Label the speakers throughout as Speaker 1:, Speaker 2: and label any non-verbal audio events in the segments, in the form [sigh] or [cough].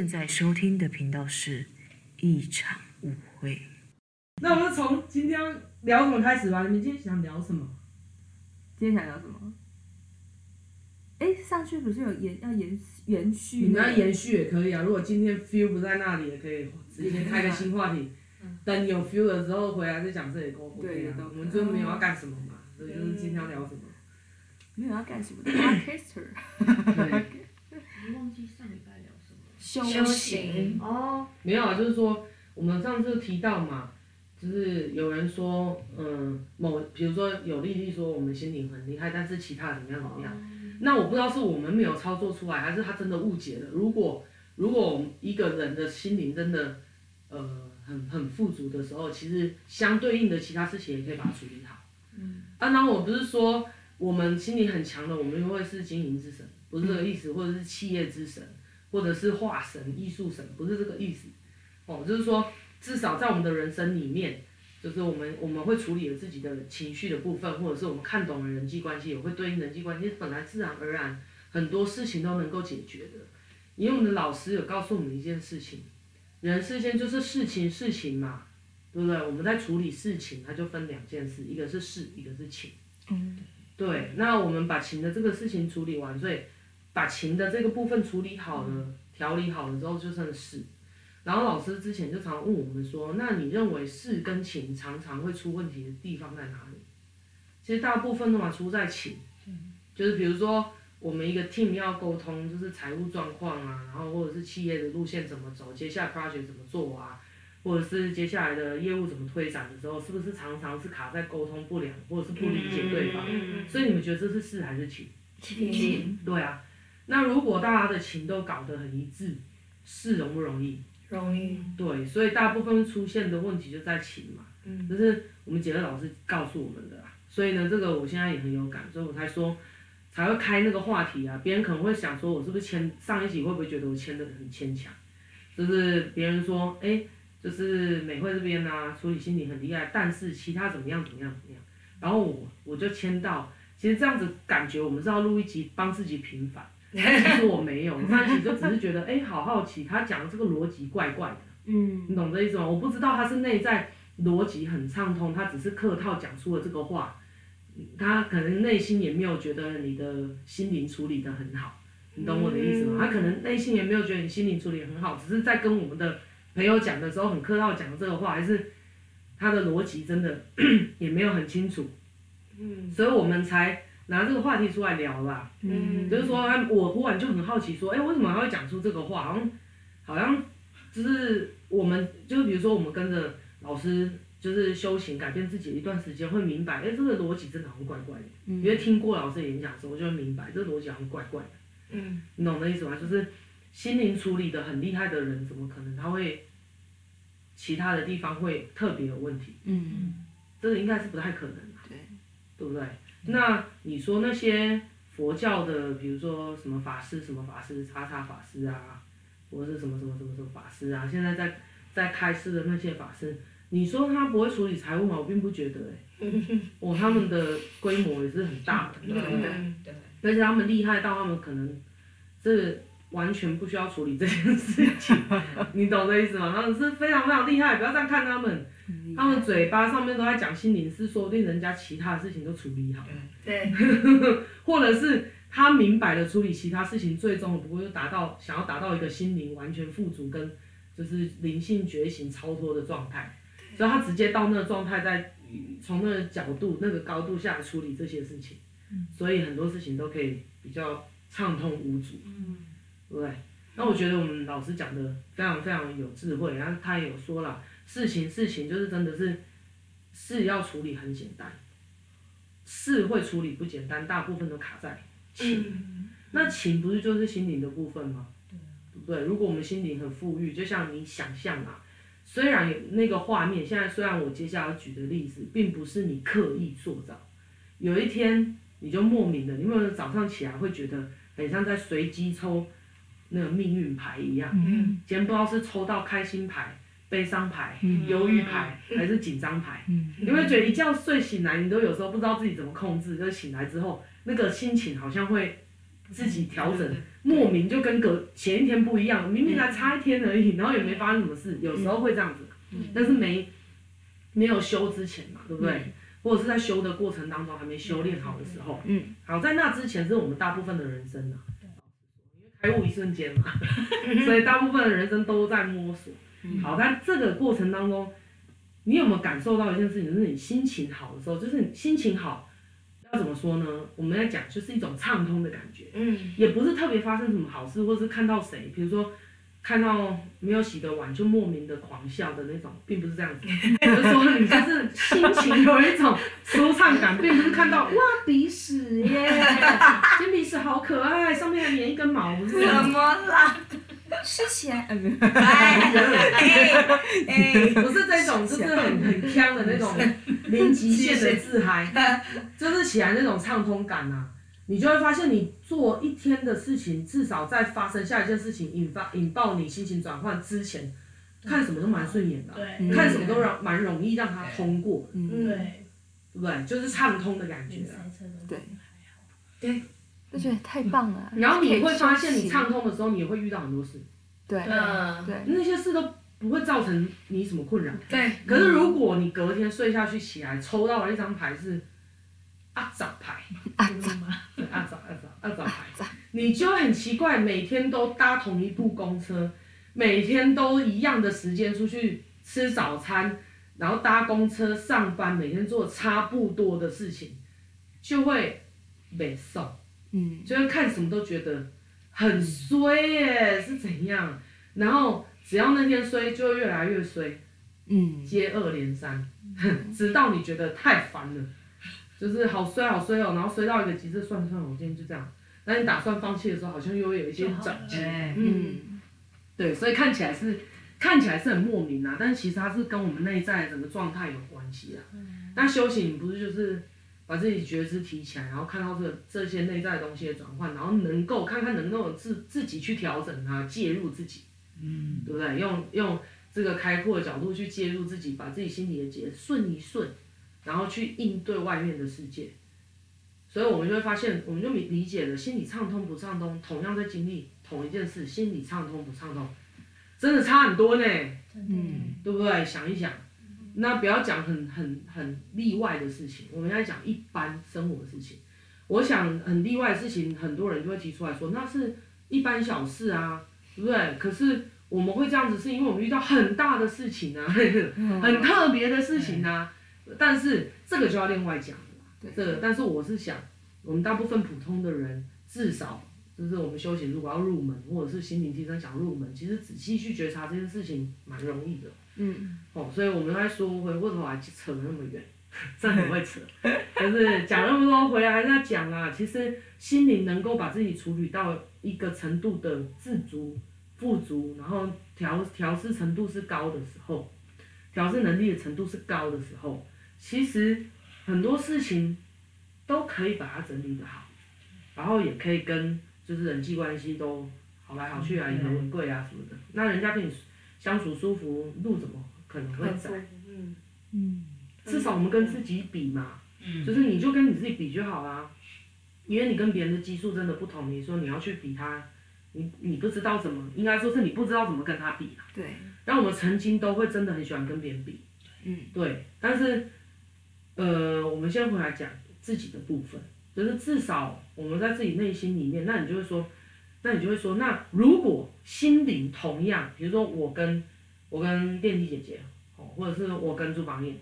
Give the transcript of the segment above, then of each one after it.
Speaker 1: 您现在收听的频道是一场误会。
Speaker 2: 那我们从今天聊什么开始吧？你们今天想聊什么？
Speaker 3: 今天想聊什么？哎，上去不是有延要延延续？
Speaker 2: 你们要延续也可以啊。如果今天 feel 不在那里，也可以直接开个新话题。等有 feel 了之后回来再讲这里，够 OK 啊。我们就没有要干什么嘛，所以就是今天要聊什么。
Speaker 3: 没有要干什么的 Podcaster。[laughs] 修行
Speaker 4: 哦。
Speaker 2: 没有啊，就是说我们上次提到嘛，就是有人说，嗯，某比如说有丽丽说我们心灵很厉害，但是其他怎么样怎么样。那我不知道是我们没有操作出来，还是他真的误解了。如果如果一个人的心灵真的，呃。很很富足的时候，其实相对应的其他事情也可以把它处理好。嗯，啊，然后我不是说我们心灵很强的，我们就会是经营之神，不是这个意思，或者是企业之神，或者是画神、艺术神，不是这个意思。哦，就是说至少在我们的人生里面，就是我们我们会处理了自己的情绪的部分，或者是我们看懂了人际关系，也会对应人际关系，本来自然而然很多事情都能够解决的。因为我们的老师有告诉我们一件事情。人世间就是事情，事情嘛，对不对？我们在处理事情，它就分两件事，一个是事，一个是情。嗯。对，那我们把情的这个事情处理完，所以把情的这个部分处理好了，调理好了之后，就剩事。然后老师之前就常问我们说，那你认为事跟情常常会出问题的地方在哪里？其实大部分都嘛出在情，就是比如说。我们一个 team 要沟通，就是财务状况啊，然后或者是企业的路线怎么走，接下来 project 怎么做啊，或者是接下来的业务怎么推展的时候，是不是常常是卡在沟通不良，或者是不理解对方？嗯、所以你们觉得这是事还是情？
Speaker 3: 情。
Speaker 2: 对啊，那如果大家的情都搞得很一致，是容不容易？
Speaker 4: 容易。
Speaker 2: 对，所以大部分出现的问题就在情嘛。嗯。就是我们杰乐老师告诉我们的啦，所以呢，这个我现在也很有感，所以我才说。才会开那个话题啊！别人可能会想说，我是不是签上一集会不会觉得我签的很牵强？就是别人说，哎，就是美惠这边啊，处理心理很厉害，但是其他怎么样怎么样怎么样？然后我我就签到，其实这样子感觉我们是要录一集帮自己平反，[laughs] 其实我没有，上一集就只是觉得，哎，好好奇，他讲的这个逻辑怪怪的，嗯，你懂这意思吗？我不知道他是内在逻辑很畅通，他只是客套讲出了这个话。他可能内心也没有觉得你的心灵处理得很好，你懂我的意思吗？他可能内心也没有觉得你心灵处理得很好，只是在跟我们的朋友讲的时候很客套讲的这个话，还是他的逻辑真的 [clears throat] 也没有很清楚，嗯，所以我们才拿这个话题出来聊啦，嗯，就是说，我忽然就很好奇说，哎，为什么他会讲出这个话？好像好像就是我们，就是比如说我们跟着老师。就是修行改变自己一段时间，会明白，哎，这个逻辑真的好像怪怪的。嗯。因为听过老师演讲的时候，我就会明白，这个逻辑好像怪怪的。嗯。你懂我的意思吗？就是心灵处理的很厉害的人，怎么可能他会其他的地方会特别有问题？嗯。这个应该是不太可能的。对。对不对？那你说那些佛教的，比如说什么法师、什么法师、叉叉法师啊，或者是什么什么什么什么法师啊，现在在在开示的那些法师。你说他不会处理财务吗？我并不觉得哎、欸，哦，他们的规模也是很大的，对 [laughs] 不对？对。而且他们厉害到他们可能，这完全不需要处理这件事情，你懂这意思吗？[laughs] 他们是非常非常厉害，不要这样看他们，他们嘴巴上面都在讲心灵，是说不定人家其他的事情都处理好。了，对。[laughs] 或者是他明白的处理其他事情，最终不过就达到想要达到一个心灵完全富足跟就是灵性觉醒超脱的状态。所以他直接到那个状态，在从那个角度、那个高度下来处理这些事情，所以很多事情都可以比较畅通无阻，对不对？那我觉得我们老师讲的非常非常有智慧，然后他也有说了，事情事情就是真的是事要处理很简单，事会处理不简单，大部分都卡在情，那情不是就是心灵的部分吗？对不对？如果我们心灵很富裕，就像你想象啊。虽然有那个画面，现在虽然我接下来举的例子，并不是你刻意塑造，有一天你就莫名的，你有没有早上起来会觉得很像在随机抽那个命运牌一样？嗯。今天不知道是抽到开心牌、悲伤牌、忧郁牌还是紧张牌？嗯。你会觉得一觉睡醒来，你都有时候不知道自己怎么控制，就是醒来之后那个心情好像会自己调整，莫名就跟隔前一天不一样，明明才差一天而已，然后也没发生什么事，有时候会这样子，但是没没有修之前嘛，对不对？或者是在修的过程当中还没修炼好的时候，嗯，好，在那之前是我们大部分的人生啊，因为开悟一瞬间嘛，[laughs] 所以大部分的人生都在摸索。好，在这个过程当中，你有没有感受到一件事情，就是你心情好的时候，就是你心情好。要怎么说呢？我们在讲就是一种畅通的感觉，嗯，也不是特别发生什么好事，或是看到谁，比如说看到没有洗的碗就莫名的狂笑的那种，并不是这样子，[laughs] 就是说你就是心情有一种舒畅感，并不是看到哇鼻屎耶，[laughs] 金鼻屎好可爱，上面还粘一根毛。
Speaker 3: 怎么啦？吃起来，哎，不
Speaker 2: 是这种，就是很很呛的那种零极限的自嗨，就是起来那种畅通感呐、啊，你就会发现你做一天的事情，至少在发生下一件事情引发引爆你心情转换之前，看什么都蛮顺眼的，对，看什么都让蛮容易让它通过，嗯，对，对不对？就是畅通的感觉、啊，对，对。
Speaker 3: 就觉得太棒了。
Speaker 2: 然后你会发现，你畅通的时候，你也会遇到很多事。
Speaker 3: 对，嗯，对，
Speaker 2: 那些事都不会造成你什么困扰。
Speaker 3: 对。
Speaker 2: 可是如果你隔天睡下去起来，抽到了一张牌是阿长牌，阿阿早阿早阿杂牌，你就很奇怪，每天都搭同一部公车，每天都一样的时间出去吃早餐，然后搭公车上班，每天做差不多的事情，就会没瘦。嗯，就是看什么都觉得很衰耶，是怎样？然后只要那天衰，就会越来越衰，嗯，接二连三，直到你觉得太烦了，就是好衰好衰哦，然后衰到一个极致，算了算了，我今天就这样。那你打算放弃的时候，好像又会有一些转机，嗯，对，所以看起来是看起来是很莫名啊，但是其实它是跟我们内在整个状态有关系啊。那修行不是就是？把自己觉知提起来，然后看到这这些内在的东西的转换，然后能够看看能不能自自己去调整它，介入自己，嗯，对不对？用用这个开阔的角度去介入自己，把自己心里的结顺一顺，然后去应对外面的世界。所以我们就会发现，我们就理理解了，心理畅通不畅通，同样在经历同一件事，心理畅通不畅通，真的差很多呢，嗯，对不对？想一想。那不要讲很很很例外的事情，我们要讲一般生活的事情。我想很例外的事情，很多人就会提出来说，那是一般小事啊，对不对？可是我们会这样子，是因为我们遇到很大的事情啊，[laughs] 很特别的事情啊。但是这个就要另外讲了，这个。但是我是想，我们大部分普通的人，至少就是我们修行如果要入门，或者是心灵提升想入门，其实仔细去觉察这件事情蛮容易的。嗯，哦，所以我们来说回过头来扯那么远，[laughs] 真的很会扯，[laughs] 就是讲那么多回来还是要讲啊。其实心灵能够把自己处理到一个程度的自足、富足，然后调调试程度是高的时候，调试能力的程度是高的时候，其实很多事情都可以把它整理的好，然后也可以跟就是人际关系都好来好去啊，以和为贵啊什么的。那人家跟你。相处舒服，路怎么可能会窄？嗯嗯，至少我们跟自己比嘛，嗯，就是你就跟你自己比就好啦，因为你跟别人的基数真的不同，你说你要去比他，你你不知道怎么，应该说是你不知道怎么跟他比。对。然后我们曾经都会真的很喜欢跟别人比，嗯，对。但是，呃，我们先回来讲自己的部分，就是至少我们在自己内心里面，那你就会说。那你就会说，那如果心灵同样，比如说我跟我跟电梯姐姐，哦，或者是我跟朱榜眼，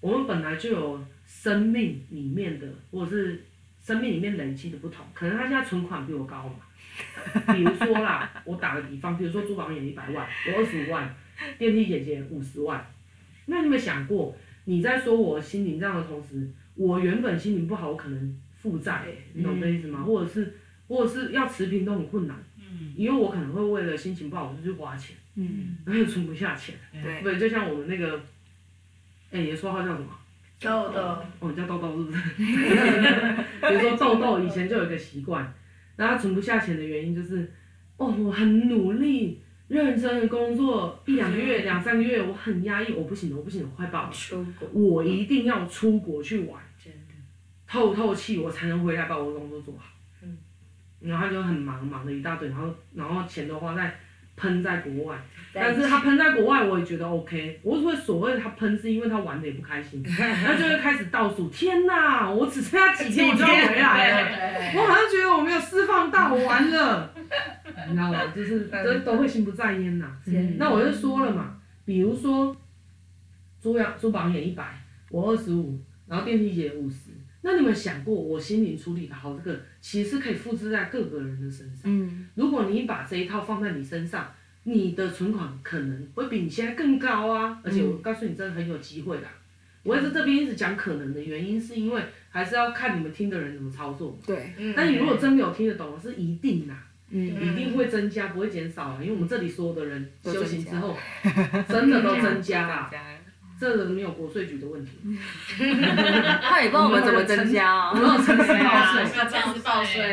Speaker 2: 我们本来就有生命里面的，或者是生命里面累积的不同，可能他现在存款比我高嘛，[laughs] 比如说啦，我打个比方，比如说朱榜眼一百万，我二十五万，电梯姐姐五十万，那你有没有想过，你在说我心灵这样的同时，我原本心情不好，我可能负债，你懂这意思吗？或者是。或者是要持平都很困难，嗯，因为我可能会为了心情不好我就去花钱，嗯，然后存不下钱，对，对，就像我们那个，哎、欸，你的绰号叫什么？
Speaker 4: 豆豆。
Speaker 2: 哦，你叫豆豆是不是？[laughs] 比如说豆豆以前就有一个习惯，然后他存不下钱的原因就是，哦，我很努力、认真的工作一两个月、两三个月，我很压抑，我不行了，我不行了，我快爆了，出国，我一定要出国去玩，真的，透透气，我才能回来把我的工作做好。然后他就很忙，忙了一大堆，然后然后钱都花在喷在国外，但是他喷在国外我也觉得 OK，我所谓所谓他喷是因为他玩的也不开心，[laughs] 然后就会开始倒数，天哪，我只剩下几天。我就要回来了，[laughs] 我好像觉得我没有释放到，我完了，你知道吗？就是都都会心不在焉呐、啊，那我就说了嘛，比如说租养租房也一百，我二十五，然后电梯也五十。那你们想过，我心灵处理的好，这个其实可以复制在各个人的身上。嗯，如果你把这一套放在你身上，你的存款可能会比你现在更高啊！而且我告诉你，真的很有机会的。我在这边一直讲可能的原因，是因为还是要看你们听的人怎么操作。对，但你如果真没有听得懂，是一定的，嗯，一定会增加，不会减少啊！因为我们这里所有的人修行之后，[laughs] 真的都增加了。[laughs] 这个没有国税局的问题，[laughs]
Speaker 3: 他也不知道我们怎么增加啊，
Speaker 2: 我们有城市报税，
Speaker 4: 要这样子报税，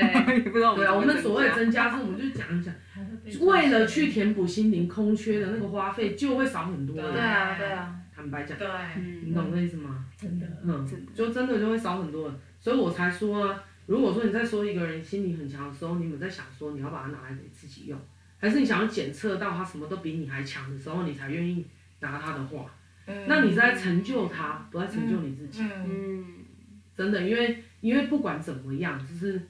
Speaker 2: 对啊，我们所谓增加是，我们就讲一讲，为了去填补心灵空缺的那个花费，就会少很多。
Speaker 4: 对。啊，对？啊，
Speaker 2: 坦白讲，
Speaker 4: 对，
Speaker 2: 你懂那意思吗？
Speaker 4: 真的，
Speaker 2: 嗯，就真的就会少很多，所以我才说，如果说你在说一个人心理很强的时候，你们在想说你要把它拿来给自己用，还是你想要检测到他什么都比你还强的时候，你才愿意拿他的话。那你在成就他，不在成就你自己。嗯，真的，因为因为不管怎么样，就是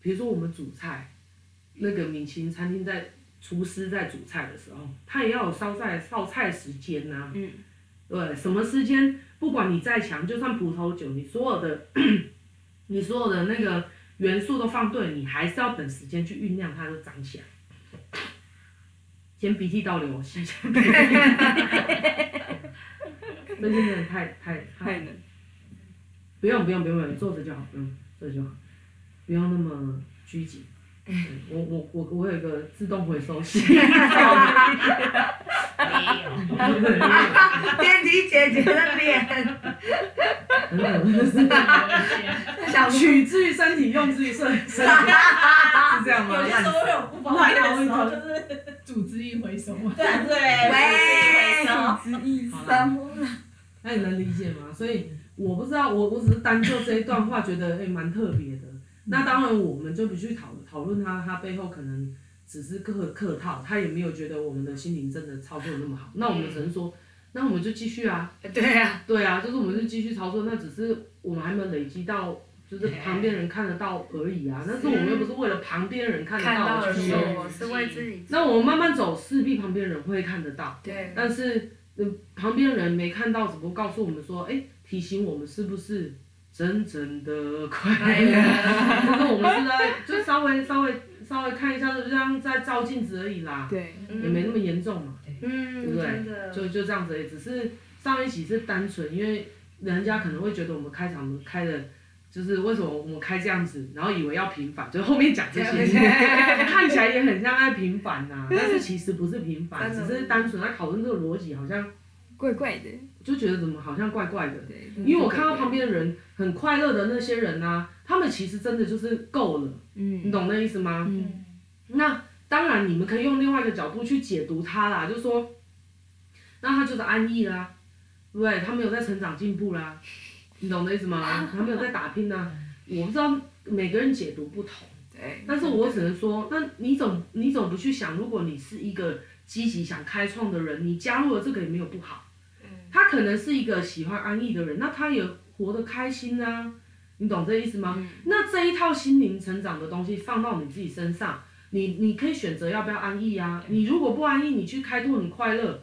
Speaker 2: 比如说我们煮菜，那个米其林餐厅在厨师在煮菜的时候，他也要有烧菜烧菜时间呐。嗯。对，什么时间？不管你再强，就算葡萄酒，你所有的你所有的那个元素都放对，你还是要等时间去酝酿它，就长起来。先鼻涕倒流，吸起来。最近真的太太太冷，不用不用不用不用，坐着就好，不用坐着就好，不用那么拘谨。我我我我有一个自动回收器。没有。
Speaker 3: 电梯姐姐的脸。[laughs]
Speaker 2: 取之于身体，用之于身身体，是这样吗？
Speaker 4: 有时候会有不方便的时候，就是组织一回收嘛。对对。喂。
Speaker 3: 组织一回收。
Speaker 2: 那你能理解吗？所以我不知道，我我只是单就这一段话觉得诶蛮、欸、特别的。那当然我们就不去讨讨论他，他背后可能只是客客套，他也没有觉得我们的心灵真的操作那么好。那我们只能说，那我们就继续啊。
Speaker 3: 对啊。
Speaker 2: 对啊，就是我们就继续操作，那只是我们还没有累积到，就是旁边人看得到而已啊。但是我们又不是为了旁边人看得到而去
Speaker 3: 修，是为自己。
Speaker 2: 那我们慢慢走，势必旁边人会看得到。对。但是。旁边人没看到，只不过告诉我们说，哎，提醒我们是不是真正的快乐？就是我们是在，就稍微稍微稍微看一下，就像在照镜子而已啦。对，也没那么严重嘛。嗯，对不对？就就这样子，只是上一期是单纯，因为人家可能会觉得我们开场开的，就是为什么我们开这样子，然后以为要平反，就后面讲这些，[laughs] 看起来也很像在平反呐，但是其实不是平反，[laughs] 只是单纯在讨论这个逻辑，好像。
Speaker 3: 怪怪的，
Speaker 2: 就觉得怎么好像怪怪的。对，因为我看到旁边的人很快乐的那些人呐、啊，他们其实真的就是够了。嗯，你懂那意思吗？嗯。那当然，你们可以用另外一个角度去解读他啦，就是说，那他就是安逸啦，对不对？他没有在成长进步啦，你懂那意思吗？他没有在打拼呐。[laughs] 我不知道每个人解读不同。对。但是我只能说，那你总你总不去想，如果你是一个积极想开创的人，你加入了这个也没有不好。他可能是一个喜欢安逸的人，那他也活得开心啊，你懂这意思吗？嗯、那这一套心灵成长的东西放到你自己身上，你你可以选择要不要安逸啊。你如果不安逸，你去开拓你快乐，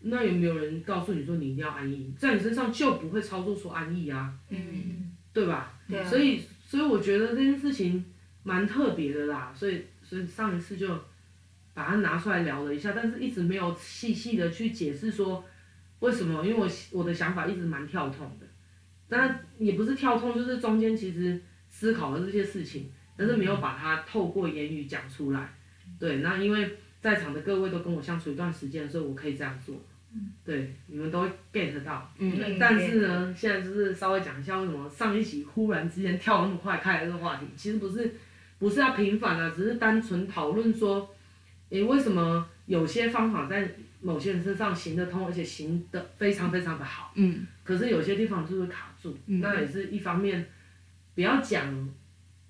Speaker 2: 那有没有人告诉你说你一定要安逸？在你身上就不会操作出安逸啊，嗯、对吧？对啊、所以所以我觉得这件事情蛮特别的啦，所以所以上一次就把它拿出来聊了一下，但是一直没有细细的去解释说。为什么？因为我我的想法一直蛮跳痛的，但也不是跳痛，就是中间其实思考了这些事情，但是没有把它透过言语讲出来。对，那因为在场的各位都跟我相处一段时间，所以我可以这样做。对，你们都会 get 到。嗯。但是呢，现在就是稍微讲一下为什么上一期忽然之间跳那么快开了这个话题，其实不是不是要平反啊，只是单纯讨论说，诶，为什么有些方法在。某些人身上行得通，而且行得非常非常的好。嗯。可是有些地方就是卡住，嗯、那也是一方面。不要讲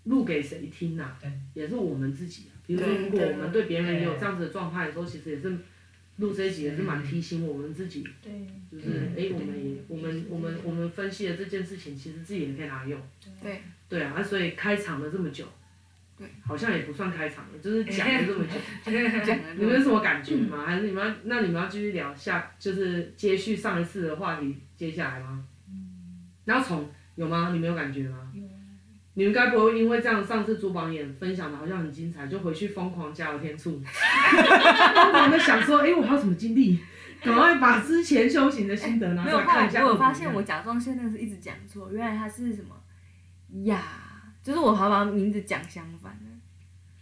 Speaker 2: 录给谁听
Speaker 4: 呐、
Speaker 2: 也是我们自己啊。比如说，如果我们对别人也有这样子的状态的时候，其实也是录这一集也是蛮提醒我们自己。
Speaker 4: 对。
Speaker 2: 就是哎、欸，我们也我们我们我们分析的这件事情，其实自己也可以拿来用。
Speaker 3: 对。
Speaker 2: 对啊，所以开场了这么久。
Speaker 3: 对。
Speaker 2: 好像也不算开场了，就是 [laughs] 讲了这么久。你们有什么感觉吗？还是你们要那你们要继续聊下，就是接续上一次的话题，接下来吗？然后从有吗？你们有感觉吗？有。你们该不会因为这样，上次珠宝眼分享的好像很精彩，就回去疯狂加油添醋，疯狂的想说，哎、欸，我还有什么经历？赶快把之前修行的心得拿出来看一下。
Speaker 3: 没有，我发现我甲状腺那个是一直讲错，原来它是什么呀？就是我好把名字讲相反了。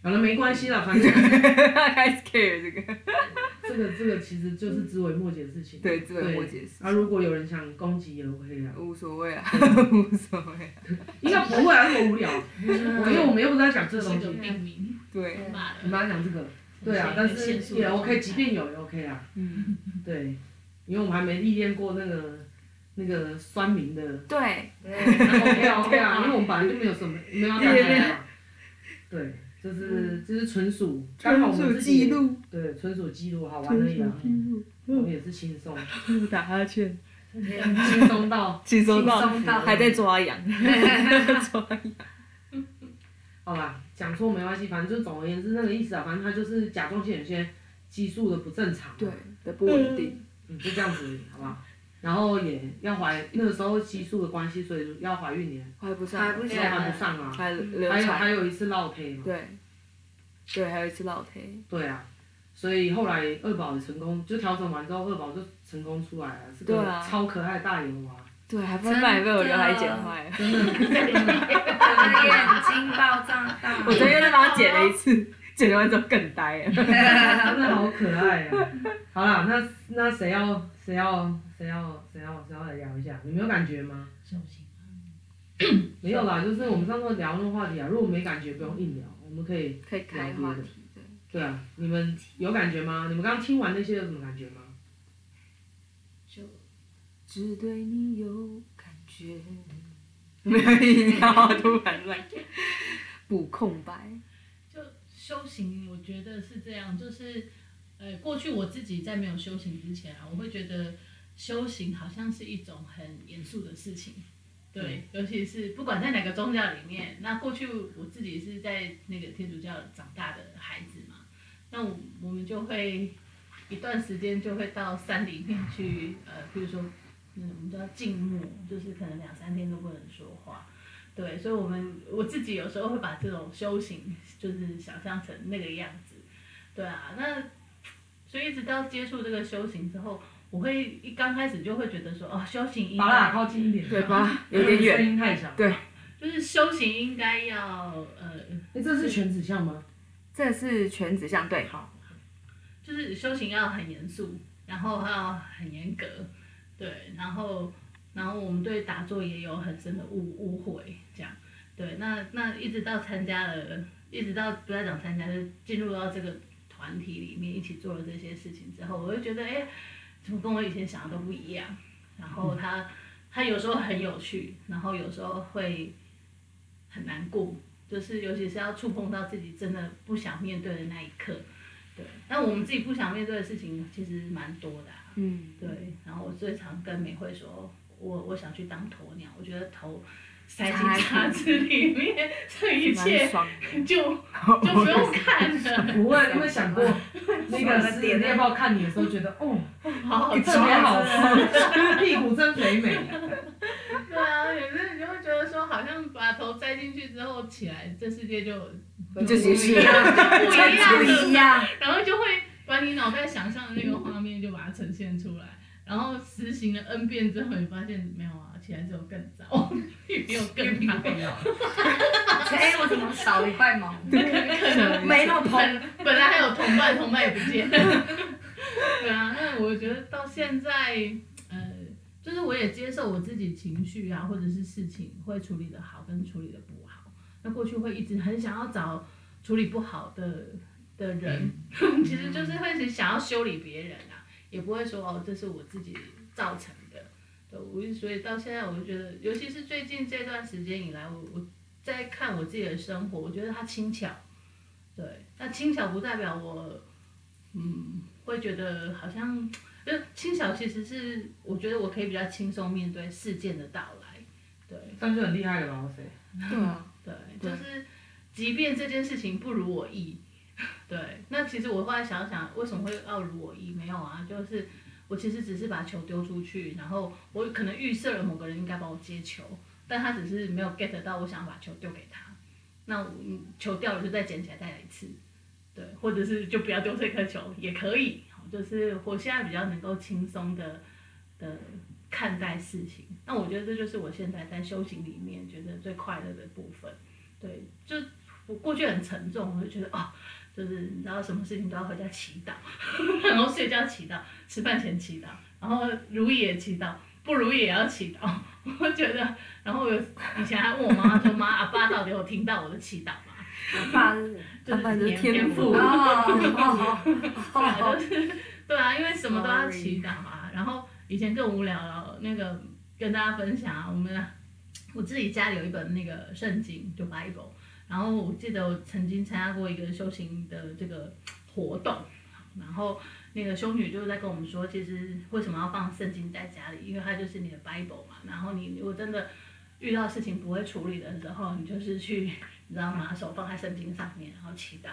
Speaker 2: 反正没关系啦，反正 [laughs] 开
Speaker 3: 始 care 这个。
Speaker 2: 这个这个其实就是枝微末节的事情。
Speaker 3: 对，枝微末节的事情。
Speaker 2: 啊，如果有人想攻击也 OK 啊。
Speaker 3: 无所谓啊，无所谓啊。[laughs]
Speaker 2: 应该不会啊，那么无聊。[laughs] 因为我们又不是在讲这个东西。
Speaker 3: 对。
Speaker 2: 你们在讲这个。对啊，但是也 OK，即便有也 OK 啊。嗯。对，因为我们还没历练过那个那个酸民的。
Speaker 3: 对。
Speaker 2: OK [laughs] 啊 OK 啊，因为我们本来就没有什么没有要干嘛。对。就是就是纯属刚好我们自己对纯属记录好玩而已啊，我们也是轻松，[laughs]
Speaker 3: 打哈欠，[laughs]
Speaker 2: 轻松到
Speaker 3: 轻松到还在抓痒，抓痒。
Speaker 2: 好吧，讲错没关系，反正就总而言之那个意思啊，反正他就是甲状腺有些激素的不正常，
Speaker 3: 对的不稳定，
Speaker 2: 嗯，就这样子，好不好？然后也要怀那个时候激素的关系，所以要怀孕年
Speaker 3: 怀不上，
Speaker 2: 怀不上啊，还有还有一次落胎嘛，
Speaker 3: 对，对，还有一次落胎。
Speaker 2: 对啊，所以后来二宝也成功，就调整完之后，二宝就成功出来了，是个超可爱的大野娃。
Speaker 3: 对，还不然被我刘海剪坏了。
Speaker 2: 真的，眼
Speaker 5: 睛爆炸大。[laughs]
Speaker 3: 我昨天再帮他剪了一次，剪完之后更呆了。[laughs]
Speaker 2: 真的好可爱啊！好啦，那那谁要谁要？谁要谁要谁要来聊一下？你没有感觉吗？
Speaker 4: 修行。[clears throat]
Speaker 2: 没有啦，就是我们上次聊那个话题啊。如果没感觉，不用硬聊，我们可以
Speaker 3: 可以开话题。对。
Speaker 2: 对啊，你们有感觉吗？你们刚刚听完那些有什么感觉吗？
Speaker 3: 就只对你有感觉。[laughs] 没有突然乱补空白。
Speaker 4: 就修行，我觉得是这样，就是呃，过去我自己在没有修行之前啊，我会觉得。修行好像是一种很严肃的事情，对，尤其是不管在哪个宗教里面。那过去我自己是在那个天主教长大的孩子嘛，那我我们就会一段时间就会到山里面去，呃，比如说，嗯，我们叫静默，就是可能两三天都不能说话，对，所以我们我自己有时候会把这种修行就是想象成那个样子，对啊，那所以一直到接触这个修行之后。我会一刚开始就会觉得说，哦，修行应该，
Speaker 2: 把它靠近一点，
Speaker 3: 对吧？[laughs] 有点远，
Speaker 2: 声音太小。
Speaker 3: 对，
Speaker 4: 就是修行应该要呃，
Speaker 2: 哎，这是全指向吗？
Speaker 3: 这是全指向，对。
Speaker 2: 好。
Speaker 4: 就是修行要很严肃，然后还要很严格，对，然后然后我们对打坐也有很深的误误会，这样，对，那那一直到参加了，一直到不要讲参加，就进入到这个团体里面一起做了这些事情之后，我就觉得，哎。跟我以前想的都不一样？然后他，他有时候很有趣，然后有时候会很难过，就是尤其是要触碰到自己真的不想面对的那一刻，对。但我们自己不想面对的事情其实蛮多的啊，嗯，对。然后我最常跟美惠说，我我想去当鸵鸟，我觉得头。塞进叉子里面，[laughs] 这一切就 [laughs] 就不用看了。[laughs]
Speaker 2: 不会，有没有想过那个狮子猎豹看你的时候，觉得哦，好特别好吃，屁股真肥美。
Speaker 4: 对啊，有时候你就会觉得说，好像把头塞进去之后起来，这世界就就不一样，不一样，然后就会把你脑袋想象的那个画面就把它呈现出来，然后实行了 N 遍之后，你发现没有啊？起来之后更糟，也没有更好。
Speaker 5: 哎，我怎么少一块毛？[laughs] 没那么痛。
Speaker 4: 本来还有同伴，同伴也不见。[laughs] 对啊，那我觉得到现在，呃，就是我也接受我自己情绪啊，或者是事情会处理的好跟处理的不好。那过去会一直很想要找处理不好的的人，[laughs] 其实就是会想要修理别人啊，也不会说哦，这是我自己造成我所以到现在我就觉得，尤其是最近这段时间以来，我我在看我自己的生活，我觉得它轻巧，对，那轻巧不代表我，嗯，会觉得好像，就轻巧其实是我觉得我可以比较轻松面对事件的到来，对，
Speaker 2: 算是很厉害的吧，哇塞，
Speaker 3: 对啊，
Speaker 4: 对，就是即便这件事情不如我意，[laughs] 对，那其实我后来想想，为什么会要如我意？没有啊，就是我其实只是把球丢出去，然后我可能预设了某个人应该帮我接球。但他只是没有 get 到，我想要把球丢给他，那我球掉了就再捡起来再来一次，对，或者是就不要丢这颗球也可以，就是我现在比较能够轻松的的看待事情，那我觉得这就是我现在在修行里面觉得最快乐的部分，对，就我过去很沉重，我就觉得哦，就是你知道什么事情都要回家祈祷，然后睡觉祈祷，吃饭前祈祷，然后如意也祈祷。不如意也要祈祷，[laughs] 我觉得，然后我以前还问我妈妈说：“妈，阿爸到底有听到我的祈祷吗？” [laughs]
Speaker 5: 阿爸是
Speaker 4: 就是天赋，就是对啊，因为什么都要祈祷啊。然后以前更无聊了，那个跟大家分享啊，我们我自己家里有一本那个圣经，就 Bible。然后我记得我曾经参加过一个修行的这个活动，然后。那个修女就是在跟我们说，其实为什么要放圣经在家里？因为它就是你的 Bible 嘛。然后你如果真的遇到事情不会处理的时候，你就是去，你知道吗？手放在圣经上面，然后祈祷，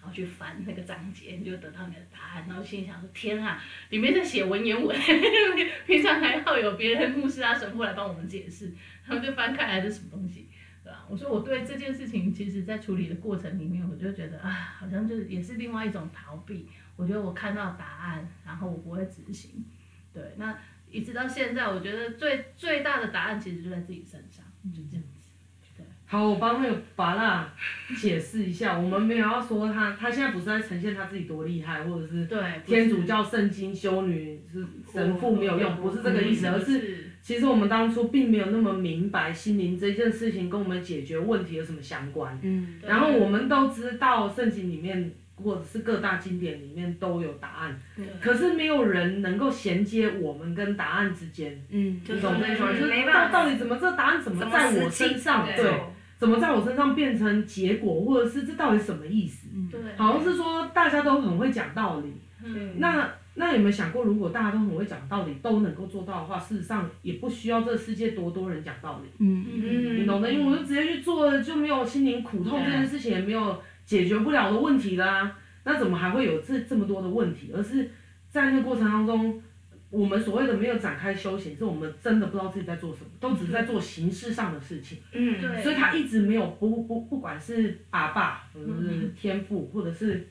Speaker 4: 然后去翻那个章节，你就得到你的答案。然后心里想说：天啊，里面在写文言文，[laughs] 平常还要有别人牧师啊、神父来帮我们解释，然后就翻开来是什么东西，对吧？我说我对这件事情，其实在处理的过程里面，我就觉得啊，好像就是也是另外一种逃避。我觉得我看到答案，然后我不会执行，对，那一直到现在，我觉得最最大的答案其实就在自己身上，就这样子。对，
Speaker 2: 好，我帮那个芭乐解释一下，我们没有要说他，他现在不是在呈现他自己多厉害，或者是对天主教圣经修女是神父没有用，不是这个意思，而是其实我们当初并没有那么明白心灵这件事情跟我们解决问题有什么相关，嗯，然后我们都知道圣经里面。或者是各大经典里面都有答案，可是没有人能够衔接我们跟答案之间。嗯，你懂那种，就是到到底怎么这答案怎么在我身上？对，怎么在我身上变成结果，或者是这到底什么意思？对，好像是说大家都很会讲道理。嗯，那那有没有想过，如果大家都很会讲道理，都能够做到的话，事实上也不需要这个世界多多人讲道理。嗯嗯嗯，你懂的，因为我就直接去做了，就没有心灵苦痛这件事情，也没有。解决不了的问题啦、啊，那怎么还会有这这么多的问题？而是在那个过程当中，我们所谓的没有展开修行，是我们真的不知道自己在做什么，都只是在做形式上的事情。嗯，对。所以他一直没有不不不管是阿爸，或者是天赋，或者是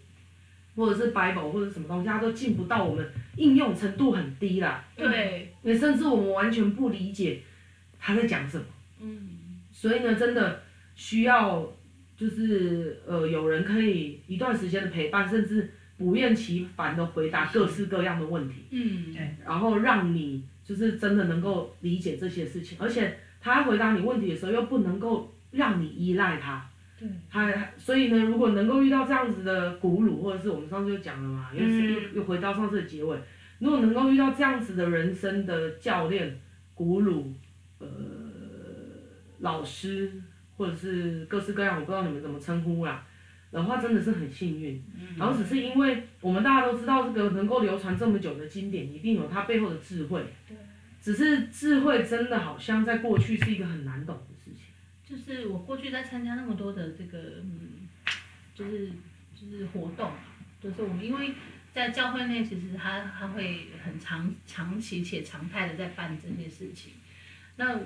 Speaker 2: 或者是 Bible 或者什么东西，它都进不到我们应用程度很低啦。对。也甚至我们完全不理解他在讲什么。嗯。所以呢，真的需要。就是呃，有人可以一段时间的陪伴，甚至不厌其烦的回答各式各样的问题。嗯，对。然后让你就是真的能够理解这些事情，而且他回答你问题的时候又不能够让你依赖他。对。他所以呢，如果能够遇到这样子的鼓舞，或者是我们上次就讲了嘛，又是又又回到上次的结尾，如果能够遇到这样子的人生的教练、鼓舞，呃，老师。或者是各式各样，我不知道你们怎么称呼啦，的话真的是很幸运。然后只是因为我们大家都知道这个能够流传这么久的经典，一定有它背后的智慧。对。只是智慧真的好像在过去是一个很难懂。
Speaker 4: 就是我过去在参加那么多的这个嗯，就是就是活动，就是我们因为在教会内，其实他他会很长长期且常态的在办这些事情，那。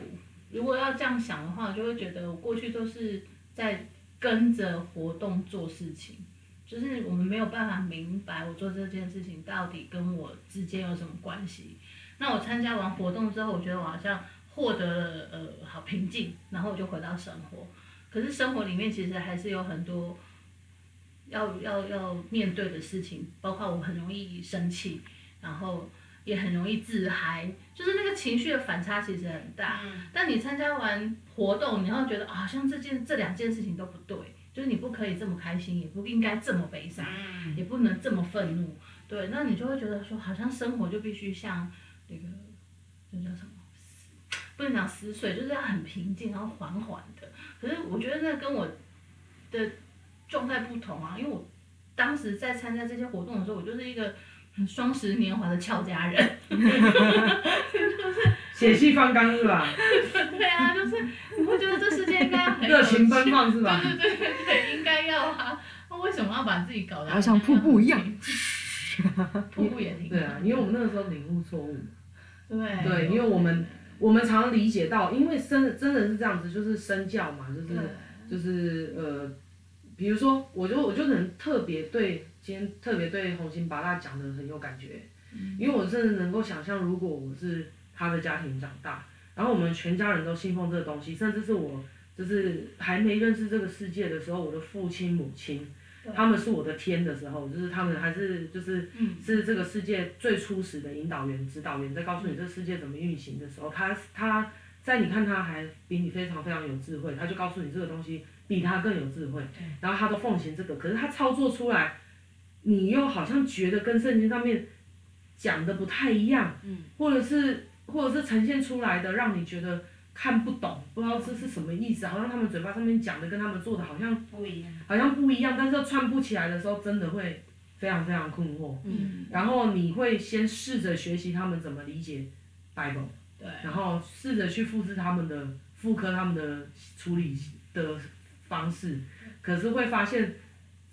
Speaker 4: 如果要这样想的话，就会觉得我过去都是在跟着活动做事情，就是我们没有办法明白我做这件事情到底跟我之间有什么关系。那我参加完活动之后，我觉得我好像获得了呃好平静，然后我就回到生活。可是生活里面其实还是有很多要要要面对的事情，包括我很容易生气，然后。也很容易自嗨，就是那个情绪的反差其实很大。嗯、但你参加完活动，你要觉得好像这件这两件事情都不对，就是你不可以这么开心，也不应该这么悲伤，嗯、也不能这么愤怒。对，那你就会觉得说，好像生活就必须像那个，那叫什么？不能讲撕碎，就是要很平静，然后缓缓的。可是我觉得那跟我的状态不同啊，因为我当时在参加这些活动的时候，我就是一个双十年华的俏佳人，就 [laughs] 是
Speaker 2: 血气方刚是吧？[laughs]
Speaker 4: 对啊，就是你会觉得这世界应该要很
Speaker 2: 热情奔放是吧？
Speaker 4: 对 [laughs] 对对对，应该要啊。那为什么要把自己搞得好
Speaker 3: 像瀑布一样？
Speaker 4: 瀑布也挺
Speaker 2: 对啊，因为我们那个时候领悟错误。
Speaker 4: 对。
Speaker 2: 对，因为我们我们常理解到，因为真真的是这样子，就是身教嘛，就是就是呃，比如说，我就我就可能特别对今天特别对红心八大讲的很有感觉，因为我真的能够想象，如果我是他的家庭长大，然后我们全家人都信奉这个东西，甚至是我就是还没认识这个世界的时候，我的父亲母亲。他们是我的天的时候，就是他们还是就是是这个世界最初始的引导员、指导员，在告诉你这世界怎么运行的时候，他他在你看他还比你非常非常有智慧，他就告诉你这个东西比他更有智慧，然后他都奉行这个，可是他操作出来，你又好像觉得跟圣经上面讲的不太一样，或者是或者是呈现出来的让你觉得。看不懂，不知道这是什么意思，好像他们嘴巴上面讲的跟他们做的好像不一样，好像不一样，但是又串不起来的时候，真的会非常非常困惑。嗯。然后你会先试着学习他们怎么理解 Bible，对。然后试着去复制他们的、复刻他们的处理的方式，可是会发现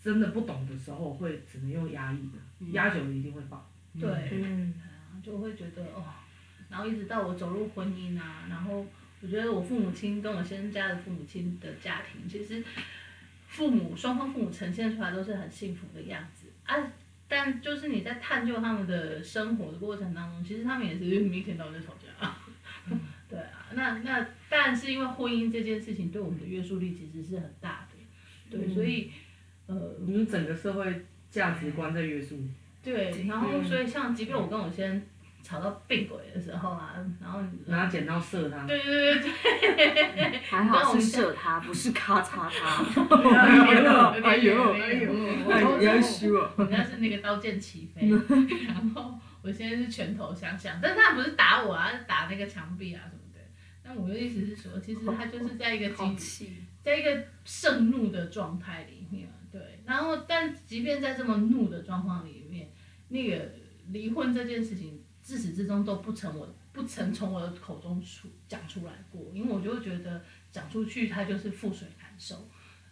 Speaker 2: 真的不懂的时候，会只能用压抑的，压久了一定会爆。
Speaker 4: 对。嗯。就会觉得哦，然后一直到我走入婚姻啊，然后。我觉得我父母亲跟我先生家的父母亲的家庭，其实父母双方父母呈现出来都是很幸福的样子啊。但就是你在探究他们的生活的过程当中，其实他们也是一天到在吵架 [laughs] 对啊，那那但是因为婚姻这件事情对我们的约束力其实是很大的，对，所以呃，
Speaker 2: 你们整个社会价值观在约束。
Speaker 4: 对，然后所以像即便我跟我先生。吵到病鬼的时候啊，然后
Speaker 2: 拿剪刀射他。
Speaker 4: 对对对对。[laughs]
Speaker 3: 还好是射他，不是咔嚓他。[laughs]
Speaker 4: 哎呦哎呦哎呦！你要修啊！人家是那个刀剑齐飞，然后我现在是拳头相向，但是他不是打我啊，是打那个墙壁啊什么的。那我的意思是说，其实他就是在一个激，在一个盛怒的状态里面，对。然后，但即便在这么怒的状况里面，那个离婚这件事情。自始至终都不曾我不曾从我的口中出讲出来过，因为我就会觉得讲出去他就是覆水难收，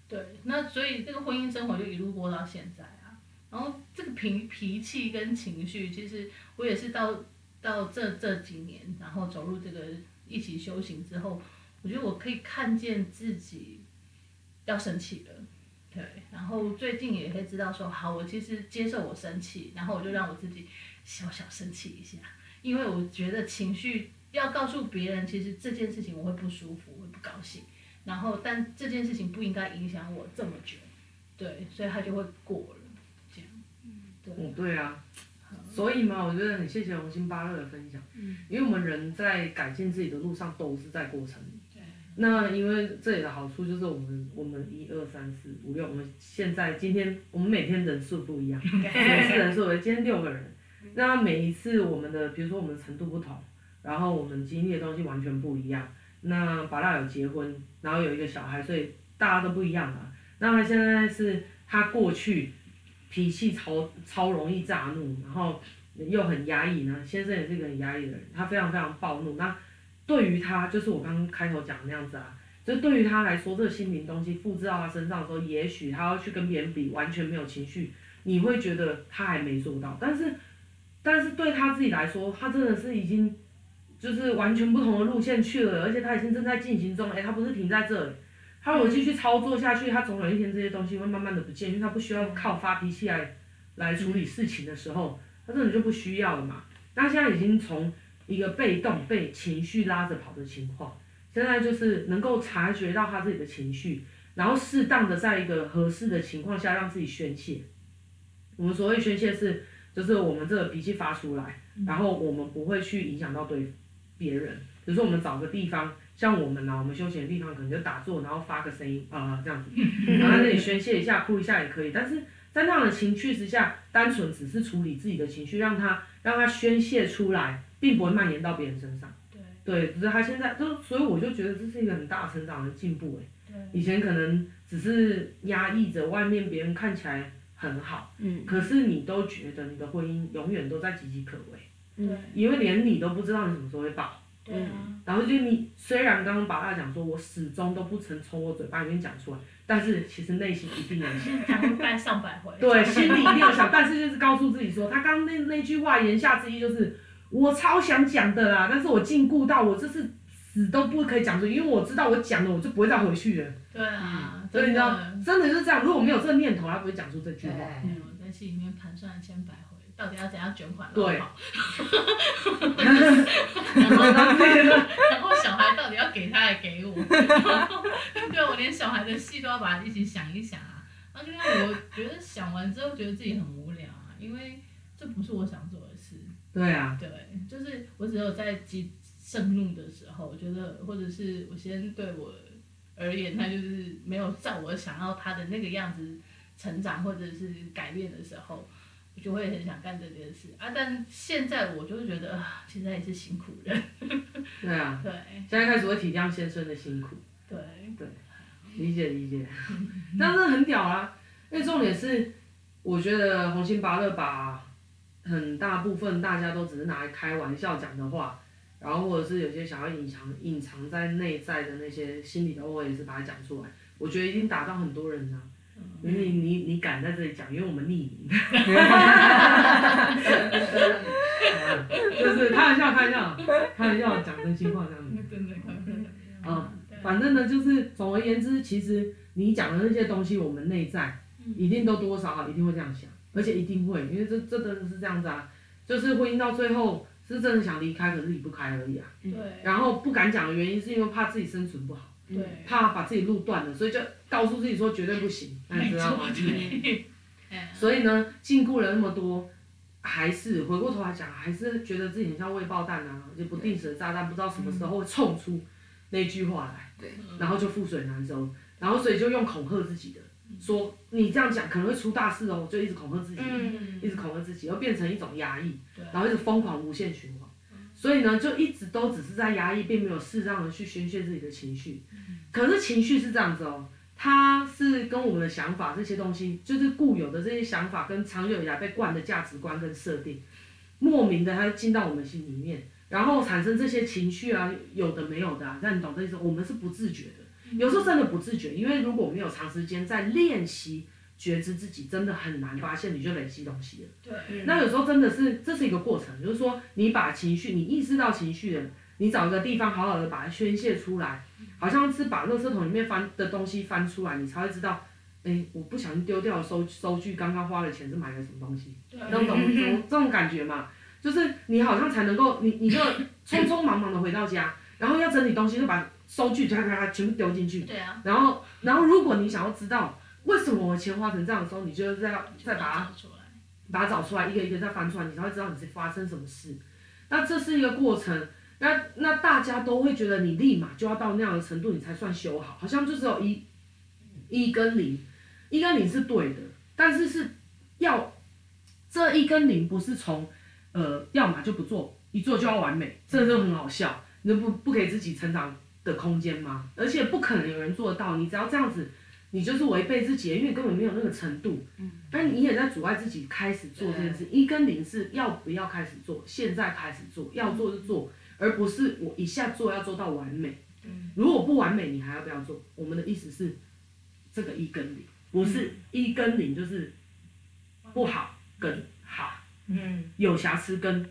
Speaker 4: 对，那所以这个婚姻生活就一路过到现在啊。然后这个脾脾气跟情绪，其实我也是到到这这几年，然后走入这个一起修行之后，我觉得我可以看见自己要生气了，对，然后最近也可以知道说，好，我其实接受我生气，然后我就让我自己。小小生气一下，因为我觉得情绪要告诉别人，其实这件事情我会不舒服，我会不高兴。然后，但这件事情不应该影响我这么久，对，所以他就会过了，这样。对。
Speaker 2: 嗯，对啊。所以嘛，我觉得很谢谢红星巴乐的分享。嗯。因为我们人在改进自己的路上都是在过程里。对。那因为这里的好处就是我们我们一二三四五六，我们现在今天我们每天人数不一样，[laughs] 每次人数为今天六个人。那每一次我们的，比如说我们程度不同，然后我们经历的东西完全不一样。那巴拉有结婚，然后有一个小孩，所以大家都不一样啊。那他现在是他过去脾气超超容易炸怒，然后又很压抑呢。先生也是一个很压抑的人，他非常非常暴怒。那对于他，就是我刚刚开头讲的那样子啊，就对于他来说，这个心灵东西复制到他身上的时候，也许他要去跟别人比，完全没有情绪，你会觉得他还没做到，但是。但是对他自己来说，他真的是已经，就是完全不同的路线去了，而且他已经正在进行中。哎，他不是停在这里，他如果继续操作下去，他总有一天这些东西会慢慢的不见，因为他不需要靠发脾气来来处理事情的时候，他真的就不需要了嘛。那现在已经从一个被动被情绪拉着跑的情况，现在就是能够察觉到他自己的情绪，然后适当的在一个合适的情况下让自己宣泄。我们所谓宣泄是。就是我们这个脾气发出来，然后我们不会去影响到对别人。比如说我们找个地方，像我们呢，我们休闲的地方可能就打坐，然后发个声音啊、呃、这样子，然后在那里宣泄一下，哭一下也可以。但是在那样的情绪之下，单纯只是处理自己的情绪，让他让他宣泄出来，并不会蔓延到别人身上。对。对，只是他现在就，所以我就觉得这是一个很大成长的进步哎。
Speaker 4: 对。
Speaker 2: 以前可能只是压抑着外面别人看起来很好，
Speaker 3: 嗯，
Speaker 2: 可是你都觉得你的婚姻永远都在岌岌可危，
Speaker 4: 对，
Speaker 2: 因为连你都不知道你什么时候会爆。
Speaker 4: 对啊。
Speaker 2: 然后就你虽然刚刚把他讲说，我始终都不曾从我嘴巴里面讲出来，但是其实内心一定有想。
Speaker 4: 讲过上百回。
Speaker 2: 对，心里一定有想，但是就是告诉自己说，他刚刚那那句话言下之意就是。我超想讲的啦，但是我禁锢到我这是死都不可以讲出，因为我知道我讲了我就不会再回去了。
Speaker 4: 对啊，
Speaker 2: 所以你知道，真的是这样。如果没有这个念头，他不会讲出这句话。
Speaker 4: 没有在心里面盘算了千百回，到底要怎样卷款？
Speaker 2: 对。
Speaker 4: 然后，然后小孩到底要给他还给我？[laughs] 对，我连小孩的戏都要把它一起想一想啊。那就让我觉得想完之后，觉得自己很无聊啊，因为这不是我想做的事。
Speaker 2: 对啊，
Speaker 4: 对，就是我只有在激盛怒的时候，我觉得或者是我先对我而言，他就是没有照我想要他的那个样子成长或者是改变的时候，我就会很想干这件事啊。但现在我就会觉得，现在也是辛苦人。
Speaker 2: 对啊。
Speaker 4: 对。
Speaker 2: 现在开始会体谅先生的辛苦。
Speaker 4: 对。
Speaker 2: 对。理解理解，但是很屌啊！因为重点是，我觉得红星芭乐把。很大部分大家都只是拿来开玩笑讲的话，然后或者是有些想要隐藏隐藏在内在的那些心里的话，也是把它讲出来。我觉得一定打到很多人了，因为你你你敢在这里讲，因为我们匿名。[laughs] 就是开玩笑，开玩笑，开玩笑讲真心话这样子。
Speaker 4: 真的开玩笑。
Speaker 2: 嗯，反正呢，就是总而言之，其实你讲的那些东西，我们内在一定都多多少少一定会这样想。而且一定会，因为这这真的是这样子啊，就是婚姻到最后是真的想离开，可是离不开而已啊。
Speaker 4: 对。
Speaker 2: 然后不敢讲的原因是因为怕自己生存不好，
Speaker 4: 对。
Speaker 2: 怕把自己路断了，所以就告诉自己说绝对不行，你知道吗？
Speaker 4: 对。
Speaker 2: 所以呢，禁锢了那么多，还是回过头来讲，还是觉得自己很像未爆弹啊，就不定时的炸弹，不知道什么时候会冲出那句话来，对。然后就覆水难收，然后所以就用恐吓自己的。说你这样讲可能会出大事哦，就一直恐吓自己，嗯、一直恐吓自己，又变成一种压抑，然后一直疯狂无限循环，嗯、所以呢，就一直都只是在压抑，并没有适当的去宣泄自己的情绪。嗯、可是情绪是这样子哦，它是跟我们的想法这些东西，就是固有的这些想法跟长久以来被惯的价值观跟设定，莫名的它就进到我们心里面，然后产生这些情绪啊，有的没有的啊，但你懂这意思？我们是不自觉的。有时候真的不自觉，因为如果没有长时间在练习觉知自己，真的很难发现你就累积东西了。
Speaker 4: 对。
Speaker 2: 那有时候真的是这是一个过程，就是说你把情绪，你意识到情绪了，你找一个地方好好的把它宣泄出来，好像是把垃圾桶里面翻的东西翻出来，你才会知道，哎，我不小心丢掉了收收据，刚刚花的钱是买了什么东西，能懂这种 [laughs] 这种感觉嘛？就是你好像才能够，你你就匆匆忙忙的回到家，然后要整理东西就把。收据咔咔咔全部丢进去，
Speaker 4: 对啊，
Speaker 2: 然后然后如果你想要知道为什么我钱花成这样的时候，你就再要再把它把它找出来，一个一个再翻出来，你才会知道你是发生什么事。那这是一个过程，那那大家都会觉得你立马就要到那样的程度，你才算修好，好像就只有一一跟零，一跟零是对的，但是是要这一跟零不是从呃要么就不做，一做就要完美，这就很好笑，你就不不给自己成长的空间吗？而且不可能有人做得到。你只要这样子，你就是违背自己，因为根本没有那个程度。嗯。但你也在阻碍自己开始做这件事。一跟零是要不要开始做？现在开始做，要做就做，而不是我一下做要做到完美。嗯。如果不完美，你还要不要做？我们的意思是，这个一跟零不是一跟零，就是不好跟好。嗯。有瑕疵跟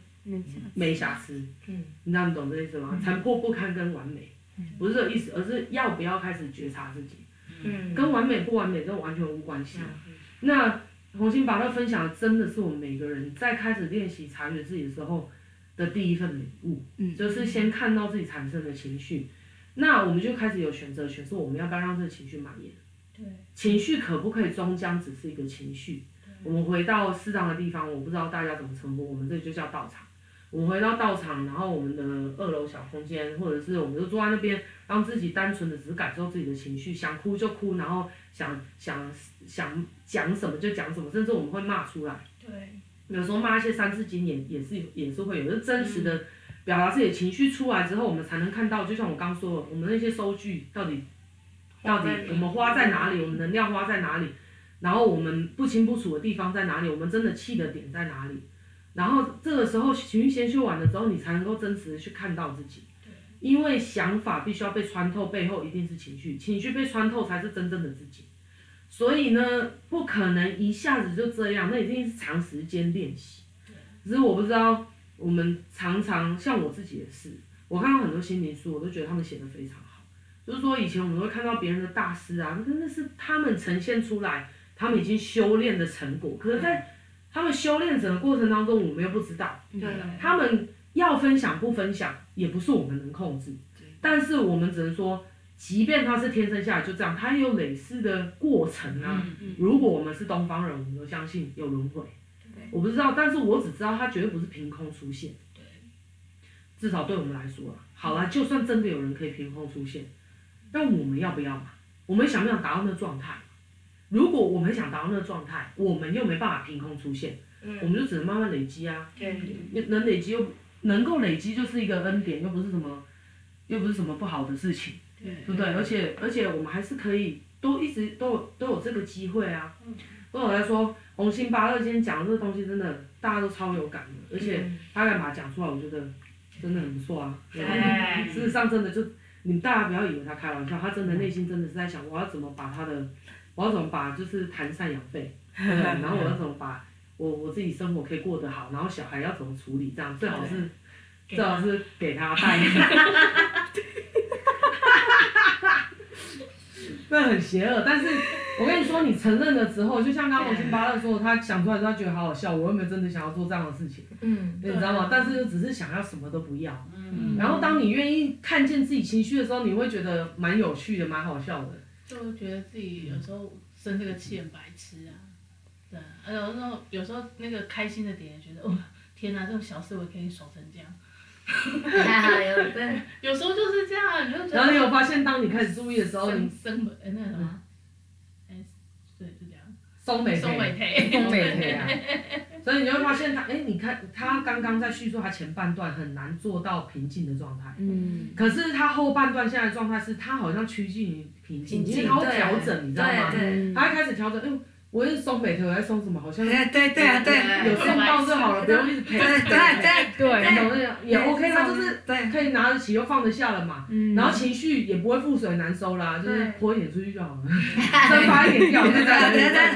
Speaker 2: 没瑕疵。嗯。你知道你懂这意思吗？残破不堪跟完美。不是这个意思，而是要不要开始觉察自己，嗯，跟完美不完美这完全无关系。嗯、那红心芭乐分享的真的是我们每个人在开始练习察觉自己的时候的第一份礼物，嗯，就是先看到自己产生的情绪，那我们就开始有选择权，说我们要不要让这个情绪蔓延？对，情绪可不可以终将只是一个情绪？我们回到适当的地方，我不知道大家怎么称呼，我们这里就叫道场。我们回到道场，然后我们的二楼小空间，或者是我们就坐在那边，让自己单纯的只是感受自己的情绪，想哭就哭，然后想想想讲什么就讲什么，甚至我们会骂出来。对。有时候骂一些三字经也也是也是会有，就真实的表达自己的情绪出来之后，我们才能看到，就像我刚说的，我们那些收据到底到底我们花在哪里，我们能量花在哪里，然后我们不清不楚的地方在哪里，我们真的气的点在哪里，然后这个时候情绪先修完了之后，你才能够真实的去看到自己。因为想法必须要被穿透，背后一定是情绪，情绪被穿透才是真正的自己。所以呢，不可能一下子就这样，那一定是长时间练习。只是我不知道，我们常常像我自己也是，我看到很多心灵书，我都觉得他们写的非常好。就是说，以前我们会看到别人的大师啊，真的是他们呈现出来，他们已经修炼的成果。可是，在他们修炼整个过程当中，我们又不知道。
Speaker 3: 对。
Speaker 2: 他们要分享不分享，也不是我们能控制。但是我们只能说，即便他是天生下来就这样，他也有累世的过程啊。如果我们是东方人，我们都相信有轮回。我不知道，但是我只知道他绝对不是凭空出现。至少对我们来说啊，好啦，就算真的有人可以凭空出现，那我们要不要嘛？我们想不想达到那个状态？如果我们想达到那个状态，我们又没办法凭空出现，我们就只能慢慢累积啊。对能累积又能够累积，就是一个恩典，又不是什么。又不是什么不好的事情，对不对？而且而且我们还是可以都一直都有都有这个机会啊。嗯对我来说，红心芭乐今天讲的这个东西真的大家都超有感的，而且他敢把它讲出来，我觉得真的很不错啊。对，事实上真的就你们大家不要以为他开玩笑，他真的内心真的是在想，我要怎么把他的，我要怎么把就是谈赡养费，[laughs] 然后我要怎么把我我自己生活可以过得好，然后小孩要怎么处理，这样最好是。最好是给他带 [laughs] 那很邪恶。但是我跟你说，你承认了之后，就像刚刚红心芭乐说，他想出来之后他觉得好好笑，我又没有真的想要做这样的事情，嗯，你知道吗？但是只是想要什么都不要，嗯。然后当你愿意看见自己情绪的时候，你会觉得蛮有趣的，蛮好笑的。
Speaker 4: 就会觉得自己有时候生这个气很白痴啊，对。而有时候有时候那个开心的点，也觉得哦，天哪，这种小事我可以爽成这样。
Speaker 5: 还好有对，[laughs]
Speaker 4: 有时候就是这样，你就觉得。
Speaker 2: 然后你有发现，当你开始注意的时候，你
Speaker 4: 生那个什么，哎对就这样。
Speaker 2: 松美
Speaker 4: 松美腿，
Speaker 2: 松美腿啊！[laughs] 所以你会发现他，哎，你看他刚刚在叙述他前半段很难做到平静的状态，嗯。可是他后半段现在状态是，他好像趋近于平静，因为他会调整，你知道吗？他开始调整，哎。我是松美腿，我在松什么？好像对
Speaker 3: 对对啊对，
Speaker 2: 有送到就好了，不用一直陪。
Speaker 3: 对对对对，
Speaker 2: 那种那种也 OK，啦就是可以拿得起又放得下了嘛。然后情绪也不会覆水难收啦，就是泼一点出去就好了，[laughs] 蒸发一点掉，对对对对对。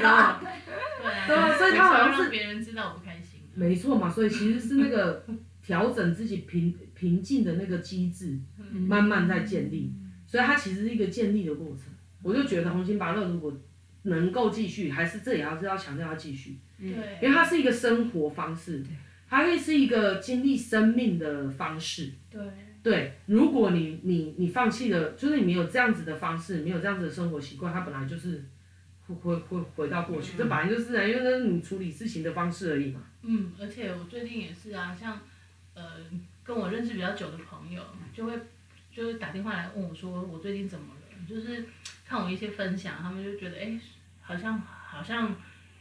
Speaker 2: 对啊，所以他好像是
Speaker 4: 别人知道我不开心。
Speaker 2: 没错嘛，所以其实是那个调整自己平平静的那个机制，慢慢在建立，所以它其实是一个建立的过程。我就觉得红心芭乐如果。能够继续，还是这也要是要强调要继续，对，因为它是一个生活方式，对，它会是一个经历生命的方式，对，对，如果你你你放弃了，就是你没有这样子的方式，没有这样子的生活习惯，它本来就是会会会回到过去，这、嗯、本来就是啊，因为那是你处理事情的方式而已嘛。
Speaker 4: 嗯，而且我最近也是啊，像呃跟我认识比较久的朋友，就会就会打电话来问我说我最近怎么了，就是看我一些分享，他们就觉得哎。欸好像好像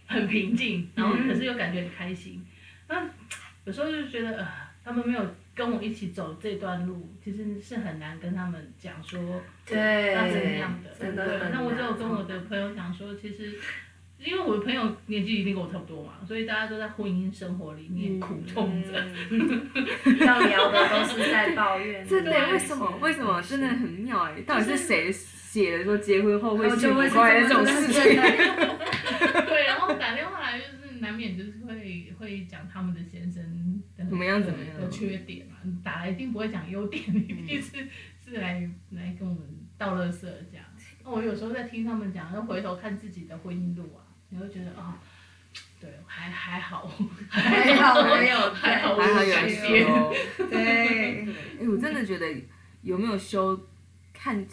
Speaker 4: 很平静，然后可是又感觉很开心。那、嗯、有时候就觉得，呃，他们没有跟我一起走这段路，其实是很难跟他们讲说，
Speaker 5: 对，
Speaker 4: 那怎么样的，对，对。那我就有跟我的朋友讲说，其实，因为我的朋友年纪一定跟我差不多嘛，所以大家都在婚姻生活里面苦痛着，
Speaker 5: 要聊的都是在抱怨。[laughs]
Speaker 3: 真的？为什么？为什么？真的很妙哎！到底是谁？写的说结婚后会幸福快乐这种事情，[laughs] [laughs]
Speaker 4: 对，然后打电话来就是难免就是会会讲他们的先生的
Speaker 3: 怎么样怎么样？
Speaker 4: 的缺点嘛，打来一定不会讲优点，一定是是来来跟我们道乐色这样。那我有时候在听他们讲，然后回头看自己的婚姻路啊，你会觉得啊，对，还还好，
Speaker 5: 还好没有，还好
Speaker 3: 还好有修，[laughs] 对，哎，我真的觉得有没有修看。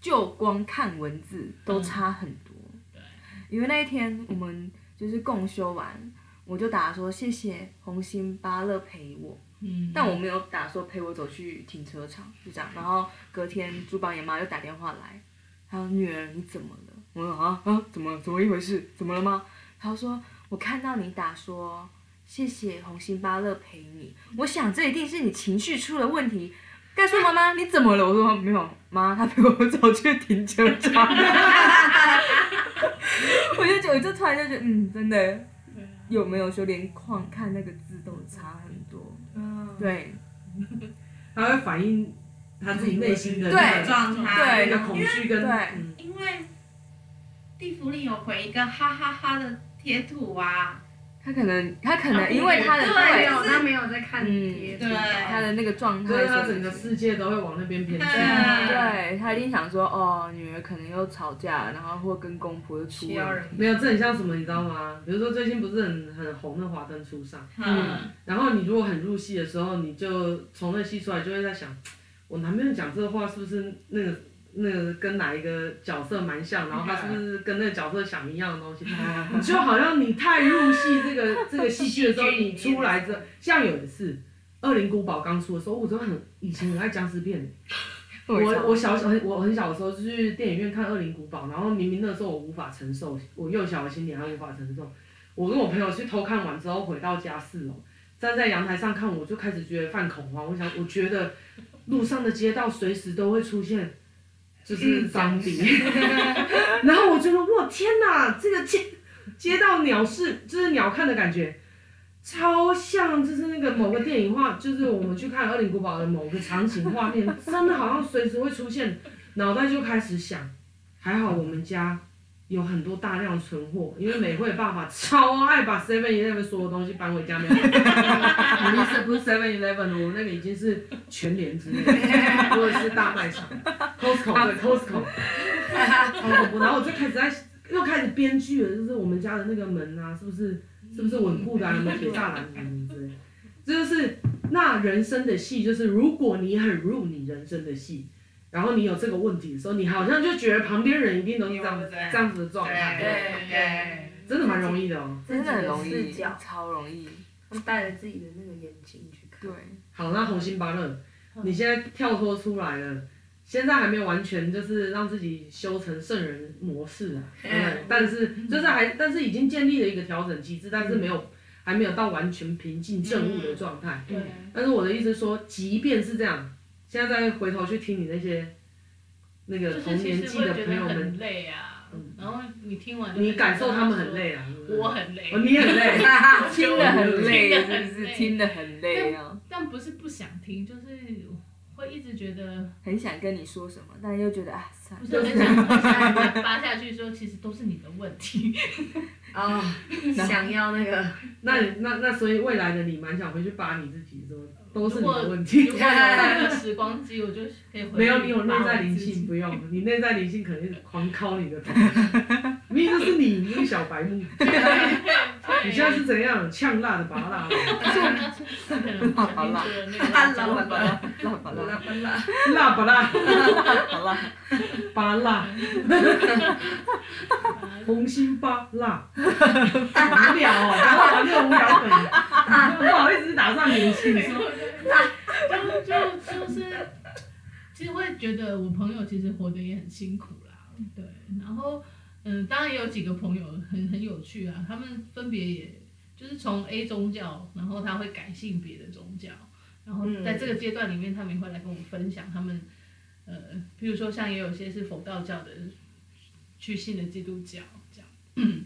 Speaker 3: 就光看文字都差很多，对，因为那一天我们就是共修完，我就打说谢谢红心巴乐陪我，嗯，但我没有打说陪我走去停车场，就这样。然后隔天朱宝爷妈又打电话来，她说女儿你怎么了？我说啊啊怎么怎么一回事？怎么了吗？她说我看到你打说谢谢红心巴乐陪你。我想这一定是你情绪出了问题。该说妈妈你怎么了？我说没有，妈，他陪我走去停车场。[laughs] 我就觉，我就突然就觉得，嗯，真的，有没有说连框看那个字都差很多？嗯，对。[laughs]
Speaker 2: 他会反映他自己内心的
Speaker 3: 对
Speaker 5: 状
Speaker 3: 态，
Speaker 2: 那个恐惧跟
Speaker 3: 对，
Speaker 5: 因为地芙利有回一个哈哈哈的贴图啊。
Speaker 3: 他可能，他可能因为他的
Speaker 5: 对，
Speaker 3: 对，
Speaker 5: 他没有在看
Speaker 3: 嗯，对，他的那个状态，
Speaker 2: 所以他整个世界都会往那边偏向。
Speaker 3: 对，他一定想说，哦，女儿可能又吵架，然后或跟公婆又出问题。
Speaker 2: 没有，这很像什么，你知道吗？比如说最近不是很很红的《华灯初上》，嗯，然后你如果很入戏的时候，你就从那戏出来，就会在想，我男朋友讲这话是不是那个？那个跟哪一个角色蛮像，然后他是不是跟那个角色想一样的东西？[laughs] 就好像你太入戏这个 [laughs] 这个戏剧的时候，你出来之后，像有一次《恶灵古堡》刚出的时候，我真的很以前很爱僵尸片。[laughs] 我我小小我很小的时候就去电影院看《恶灵古堡》，然后明明那时候我无法承受，我幼小的心灵还无法承受。我跟我朋友去偷看完之后，回到家四楼，站在阳台上看，我就开始觉得犯恐慌。我想，我觉得路上的街道随时都会出现。就是张迪，[laughs] 然后我觉得哇天哪，这个街街道鸟视就是鸟看的感觉，超像就是那个某个电影画，就是我们去看《二零古堡》的某个场景画面，真的好像随时会出现，脑袋就开始想，还好我们家。有很多大量存货，因为美惠爸爸超爱把 Seven Eleven 所有东西搬回家。没有，我意思不是 Seven Eleven，我那个已经是全联之类的，或者是大卖场，Costco [laughs] 对 Costco，超恐怖。然后我就开始在又开始编剧了，就是我们家的那个门啊，是不是是不是稳固的啊？有没有铁栅栏什么之类？这就是那人生的戏，就是如果你很入你人生的戏。然后你有这个问题的时候，你好像就觉得旁边人一定都是这样这样子的状态，对对，真的蛮容易的哦，
Speaker 3: 真的很容易，超容易，
Speaker 5: 带着自己的那个眼睛去看。
Speaker 3: 对，
Speaker 2: 好，那红心芭乐，你现在跳脱出来了，现在还没有完全就是让自己修成圣人模式啊，对，但是就是还，但是已经建立了一个调整机制，但是没有还没有到完全平静正悟的状态。对，但是我的意思说，即便是这样。现在再回头去听你那些那个同年纪的朋友们，
Speaker 4: 很累啊。然后你听完，
Speaker 2: 你感受他们很累啊。
Speaker 4: 我很累。
Speaker 2: 哦，你很累。[laughs] [laughs]
Speaker 3: 听得很累，是不是？听得很累啊。
Speaker 4: 但不是不想听，就是会一直觉得
Speaker 3: 很想跟你说什么，但又觉得啊，
Speaker 4: 不是 [laughs] 很想发下去说，其实都是你的问题。
Speaker 5: 哦，想要那个，
Speaker 2: 那那那所以未来的你蛮想回去扒你自己说。都是你的问题。
Speaker 4: 如果有那个时光机，我就可以回。
Speaker 2: 没有，你有内在灵性，[laughs] 不用。你内在灵性肯定是狂敲你的头。明明就是你，你是小白目。[laughs] [laughs] 你现在是怎样？呛辣的拔辣。[laughs]
Speaker 3: 辣拔辣。辣拔辣。辣拔辣。
Speaker 2: 辣拔辣。拔辣。拔辣。红心芭辣。无聊哦，然后玩这个无聊梗，不好意思打上年轻说。
Speaker 4: 就就就是，其实会觉得我朋友其实活得也很辛苦啦，对。然后，嗯，当然也有几个朋友很很有趣啊，他们分别也就是从 A 宗教，然后他会改信别的宗教，然后在这个阶段里面，他们也会来跟我分享他们，呃，比如说像也有些是佛道教的，去信的基督教这样。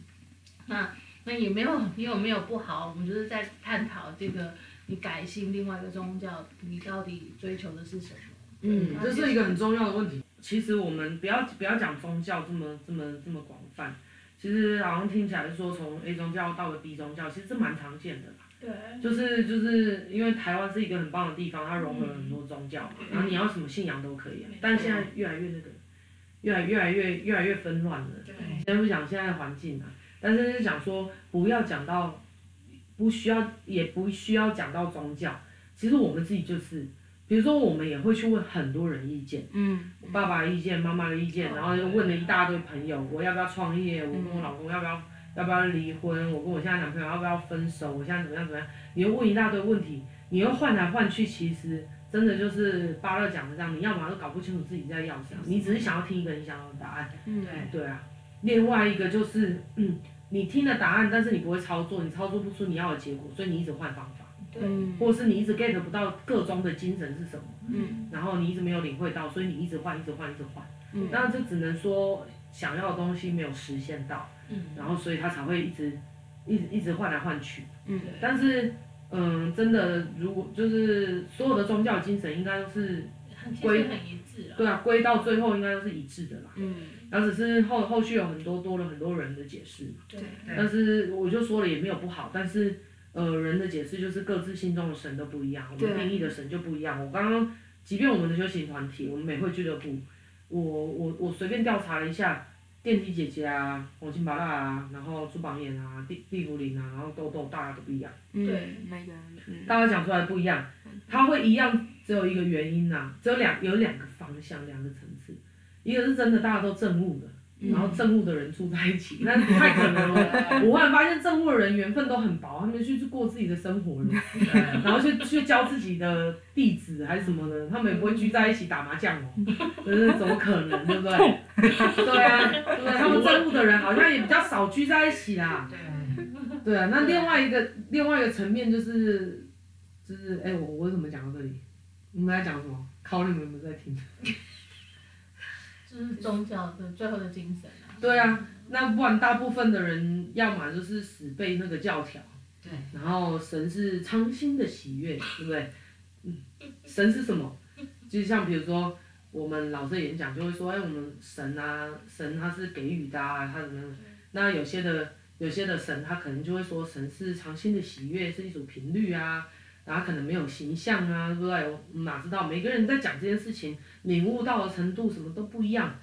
Speaker 4: 那那也没有也有没有不好，我们就是在探讨这个。你改信另外一个宗教，你到底追求的是什么？
Speaker 2: 嗯，这是一个很重要的问题。其实我们不要不要讲宗教这么这么这么广泛，其实好像听起来说从 A 宗教到了 B 宗教，其实这蛮常见的。
Speaker 4: 对。
Speaker 2: 就是就是因为台湾是一个很棒的地方，它融合了很多宗教，嗯、然后你要什么信仰都可以。但现在越来越那个，越来越来越越来越纷乱了。对。先不讲现在的环境啊，但是是讲说不要讲到。不需要，也不需要讲到宗教。其实我们自己就是，比如说我们也会去问很多人意见，嗯，我爸爸的意见，妈妈的意见，然后又问了一大堆朋友，我要不要创业？我跟我老公要不要要不要离婚？我跟我现在男朋友要不要分手？我现在怎么样怎么样？你又问一大堆问题，你又换来换去，其实真的就是巴乐讲的这样，你要么都搞不清楚自己在要什么，你只是想要听一个你想要的答案。嗯，对啊。另外一个就是，嗯。你听了答案，但是你不会操作，你操作不出你要的结果，所以你一直换方法，
Speaker 4: 对，
Speaker 2: 或者是你一直 get 不到个中的精神是什么，
Speaker 3: 嗯。
Speaker 2: 然后你一直没有领会到，所以你一直换，一直换，一直换，
Speaker 3: 嗯。
Speaker 2: 那这只能说想要的东西没有实现到，
Speaker 4: 嗯，
Speaker 2: 然后所以他才会一直一直一直换来换去。
Speaker 3: 嗯。
Speaker 2: 但是，嗯，真的，如果就是所有的宗教精神，应该都是
Speaker 4: 很其实很一致啊。
Speaker 2: 对啊，归到最后应该都是一致的啦。
Speaker 3: 嗯。
Speaker 2: 然后只是后后续有很多多了很多人的解释
Speaker 4: 对。
Speaker 2: 但是我就说了也没有不好，但是呃人的解释就是各自心中的神都不一样，我们定义的神就不一样。我刚刚即便我们的修行团体，我们美惠俱乐部，我我我随便调查了一下，电梯姐姐啊，红心芭拉啊，然后朱榜眼啊，地地茯苓啊，然后豆豆，大家都不一样。
Speaker 3: 嗯
Speaker 4: 对，
Speaker 3: 每个人嗯
Speaker 2: 大家讲出来不一样，它会一样，只有一个原因呐、只有两有两个方向，两个层次，一个是真的大家都证悟了，然后政务的人住在一起，[laughs] 那不太可能了。我忽然发现政务的人缘分都很薄，他们去去过自己的生活了，然后去去教自己的弟子还是什么的，他们也不会聚在一起打麻将哦，就是怎么可能，对不对？[laughs] 对啊，对不对？他们政务的人好像也比较少聚在一起啦。
Speaker 5: 对，
Speaker 2: 对啊，那另外一个另外一个层面就是就是哎、我我怎么讲到这里？你们在讲什么？考你们有没有在听？
Speaker 4: 就是宗教的最后的精神啊。
Speaker 2: 对啊，那不然大部分的人要么就是死背那个教条，
Speaker 5: 对，
Speaker 2: 然后神是苍心的喜悦，对不对？嗯，神是什么？就是像比如说我们老师演讲就会说，哎，我们神啊，神他是给予的啊，他怎么样？那有些的有些的神他可能就会说神是苍心的喜悦，是一种频率啊，然后可能没有形象啊，对不对？我哪知道每个人在讲这件事情，领悟到的程度什么都不一样，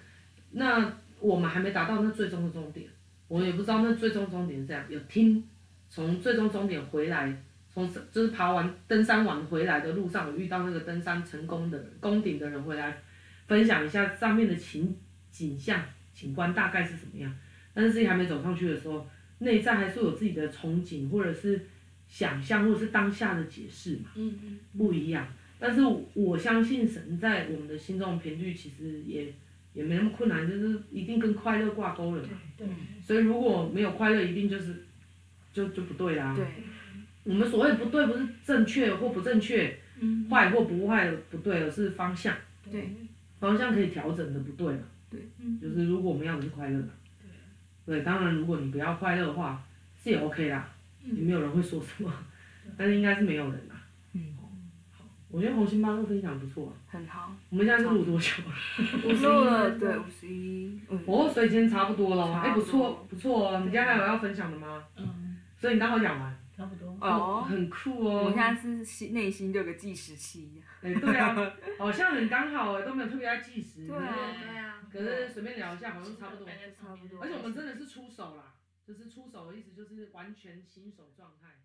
Speaker 2: 那我们还没达到那最终的终点，我也不知道那最终终点是这样。有听从最终终点回来，从就是爬完登山完回来的路上，有遇到那个登山成功的，攻顶的人回来分享一下上面的情景象景观大概是什么样。但是自己还没走上去的时候，内在还是有自己的憧憬，或者是想象，或者是当下的解释嘛，
Speaker 4: 嗯嗯。
Speaker 2: 不一样。但是我相信神在我们的心中的频率其实也也没那么困难，就是一定跟快乐挂钩了嘛。
Speaker 4: 对。
Speaker 2: 所以如果没有快乐，一定就是就就不对啦。
Speaker 3: 对，
Speaker 2: 我们所谓不对，不是正确或不正确，
Speaker 4: 嗯。
Speaker 2: 坏或不坏的不对，而是方向。
Speaker 3: 对。
Speaker 2: 方向可以调整的不对嘛。
Speaker 3: 对。
Speaker 2: 就是如果我们要的是快乐的。对，当然，如果你不要快乐的话，是也 OK 啦，也没有人会说什么，[laughs] 但是应该是没有人啦。
Speaker 3: 嗯。
Speaker 2: 好，我觉得红心八路分享不错啊。
Speaker 3: 很好。
Speaker 2: 我们现在是录多久了？[laughs]
Speaker 3: 五十了，对，五十一。嗯。
Speaker 2: 哦，所以今天差不多了。哎，不
Speaker 3: 错不
Speaker 2: 错哦。你今天还有要分享的吗？
Speaker 4: 嗯，
Speaker 2: 所以你刚好讲完。
Speaker 4: 差不多。
Speaker 3: 哦。
Speaker 2: 很酷哦。
Speaker 3: 我现在是心内心就有个计时器。
Speaker 2: 哎，对啊，好像很刚好哎，都没有特别在计时。
Speaker 3: 对啊。
Speaker 5: 对啊。
Speaker 2: 可是随便聊一下，好像差不多。
Speaker 3: 差不多。
Speaker 2: 而且我们真的是出手啦，就是出手的意思，就是完全新手状
Speaker 3: 态。